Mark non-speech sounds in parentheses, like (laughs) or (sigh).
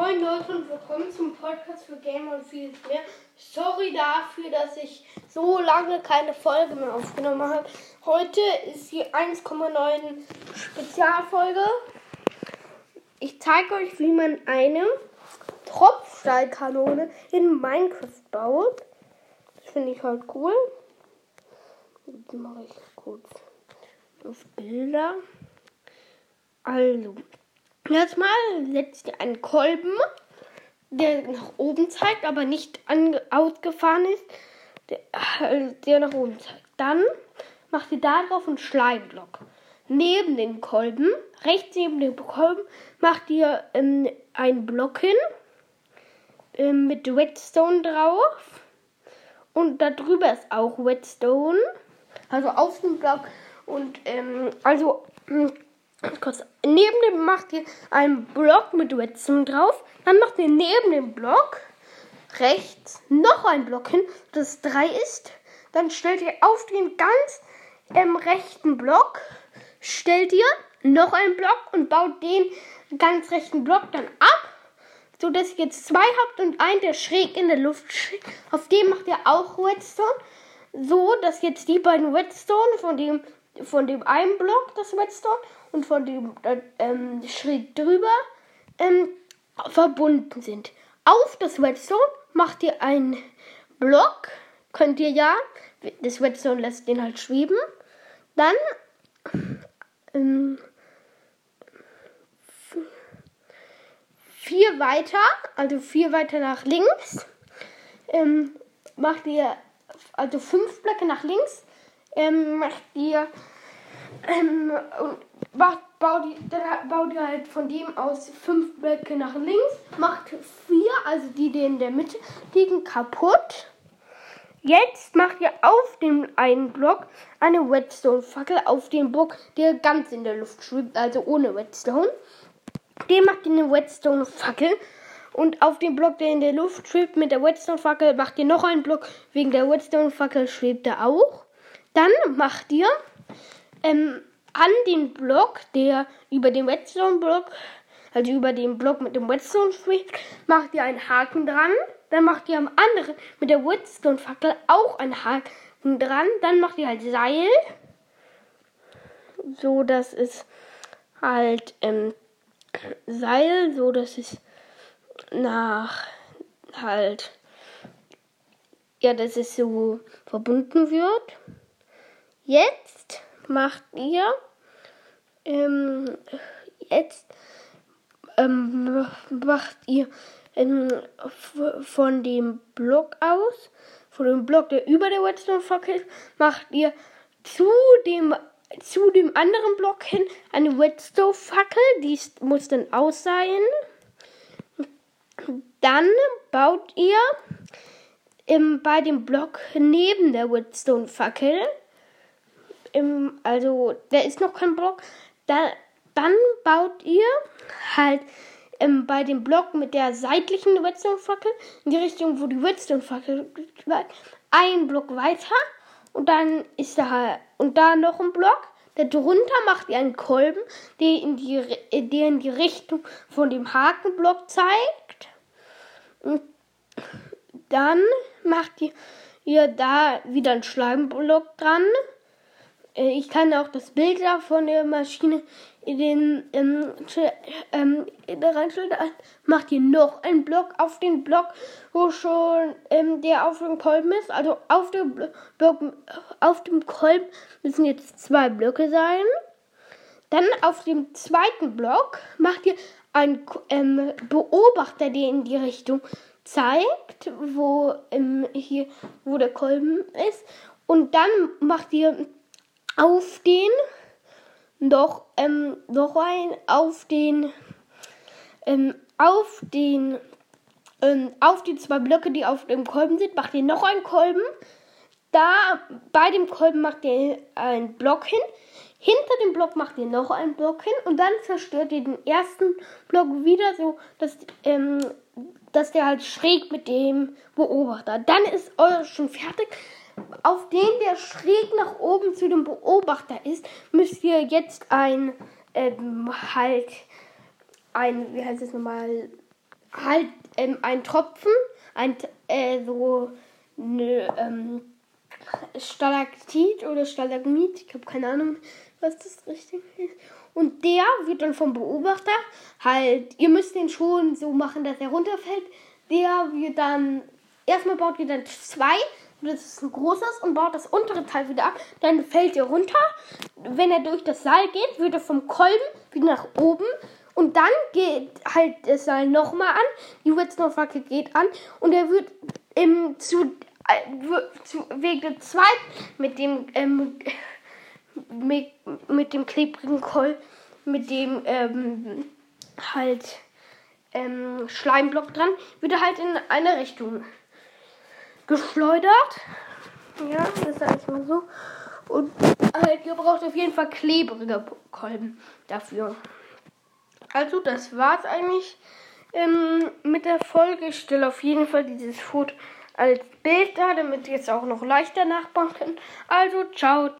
Moin Leute und willkommen zum Podcast für Gamer und vieles mehr. Sorry dafür, dass ich so lange keine Folge mehr aufgenommen habe. Heute ist die 1,9 Spezialfolge. Ich zeige euch, wie man eine Tropfsteinkanone in Minecraft baut. Das finde ich halt cool. Die mache ich kurz auf Bilder. Also, erstmal setzt ihr einen Kolben, der nach oben zeigt, aber nicht ausgefahren ist, der, äh, der nach oben zeigt. Dann macht ihr darauf einen Schleimblock. Neben den Kolben, rechts neben dem Kolben, macht ihr ähm, einen Block hin ähm, mit Redstone drauf. Und darüber ist auch Redstone. Also auf dem Block. Und ähm, also hm, kurz, neben dem macht ihr einen Block mit Redstone drauf. Dann macht ihr neben dem Block rechts noch einen Block hin, das 3 ist. Dann stellt ihr auf den ganz ähm, rechten Block, stellt ihr noch einen Block und baut den ganz rechten Block dann ab, so dass ihr jetzt zwei habt und einen, der schräg in der Luft steht. Auf dem macht ihr auch Redstone, so dass jetzt die beiden Redstone von dem von dem einen Block das Redstone und von dem äh, ähm, schräg drüber ähm, verbunden sind. Auf das Redstone macht ihr einen Block, könnt ihr ja, das Redstone lässt den halt schweben. Dann ähm, vier weiter, also vier weiter nach links, ähm, macht ihr also fünf Blöcke nach links, ähm, macht ihr ähm, und macht, baut, ihr, dann baut ihr halt von dem aus fünf Blöcke nach links, macht vier, also die, die in der Mitte liegen, kaputt. Jetzt macht ihr auf dem einen Block eine Redstone-Fackel auf den Block, der ganz in der Luft schwebt, also ohne Redstone. Den macht ihr eine Redstone-Fackel. Und auf dem Block, der in der Luft schwebt mit der Redstone-Fackel, macht ihr noch einen Block. Wegen der Redstone-Fackel schwebt er auch. Dann macht ihr ähm, an den Block, der über dem Redstone-Block, also über den Block mit dem Redstone schwebt, macht ihr einen Haken dran. Dann macht ihr am anderen mit der Redstone-Fackel auch einen Haken dran. Dann macht ihr halt Seil, so dass es halt ähm, Seil, so dass es nach halt ja, dass es so verbunden wird. Jetzt macht ihr ähm, jetzt ähm, macht ihr ähm, von dem Block aus, von dem Block, der über der Redstone-Fackel ist, macht ihr zu dem zu dem anderen Block hin eine Redstone-Fackel, die muss dann aus sein. Dann baut ihr im, bei dem Block neben der Redstone-Fackel, also da ist noch kein Block, da, dann baut ihr halt ähm, bei dem Block mit der seitlichen Redstone-Fackel in die Richtung, wo die Redstone-Fackel einen Block weiter und dann ist da halt, und da noch ein Block. Darunter macht ihr einen Kolben, der in die, der in die Richtung von dem Hakenblock zeigt. Und dann macht ihr, ihr da wieder einen Schleimblock dran. Äh, ich kann auch das Bild von der Maschine in den ähm, ähm, reinstellen. Macht ihr noch einen Block auf den Block, wo schon ähm, der auf dem Kolben ist. Also auf dem Block, auf dem Kolben müssen jetzt zwei Blöcke sein. Dann auf dem zweiten Block macht ihr einen ähm, Beobachter, der in die Richtung zeigt, wo ähm, hier, wo der Kolben ist. Und dann macht ihr auf den noch, ähm, noch ein, auf den, ähm, auf den, ähm, auf die zwei Blöcke, die auf dem Kolben sind, macht ihr noch einen Kolben. Da, bei dem Kolben macht ihr einen Block hin. Hinter dem Block macht ihr noch einen Block hin und dann zerstört ihr den ersten Block wieder so, dass, ähm, dass der halt schräg mit dem Beobachter. Dann ist euer schon fertig auf den, der schräg nach oben zu dem Beobachter ist, müsst ihr jetzt ein, ähm, halt, ein, wie heißt es nochmal, halt ähm, ein Tropfen, ein äh, so eine ähm, Stalaktit oder Stalagmit, ich habe keine Ahnung, was das richtig ist. Und der wird dann vom Beobachter halt, ihr müsst den schon so machen, dass er runterfällt. Der wird dann, erstmal baut ihr dann zwei, das ist ein großes und baut das untere Teil wieder ab. Dann fällt er runter. Wenn er durch das Seil geht, wird er vom Kolben wieder nach oben. Und dann geht halt das Seil nochmal an. Die Redstone-Fackel geht an. Und er wird im, zu, äh, zu Wege 2 mit dem ähm, (laughs) mit, mit dem klebrigen Kohl, mit dem ähm, halt ähm, Schleimblock dran, wird er halt in eine Richtung geschleudert. Ja, das ist alles mal so. Und halt, ihr braucht auf jeden Fall klebrige Kolben dafür. Also, das war's eigentlich ähm, mit der Folge. Ich stelle auf jeden Fall dieses Foto als Bild da, damit ihr es auch noch leichter nachbauen könnt. Also, ciao.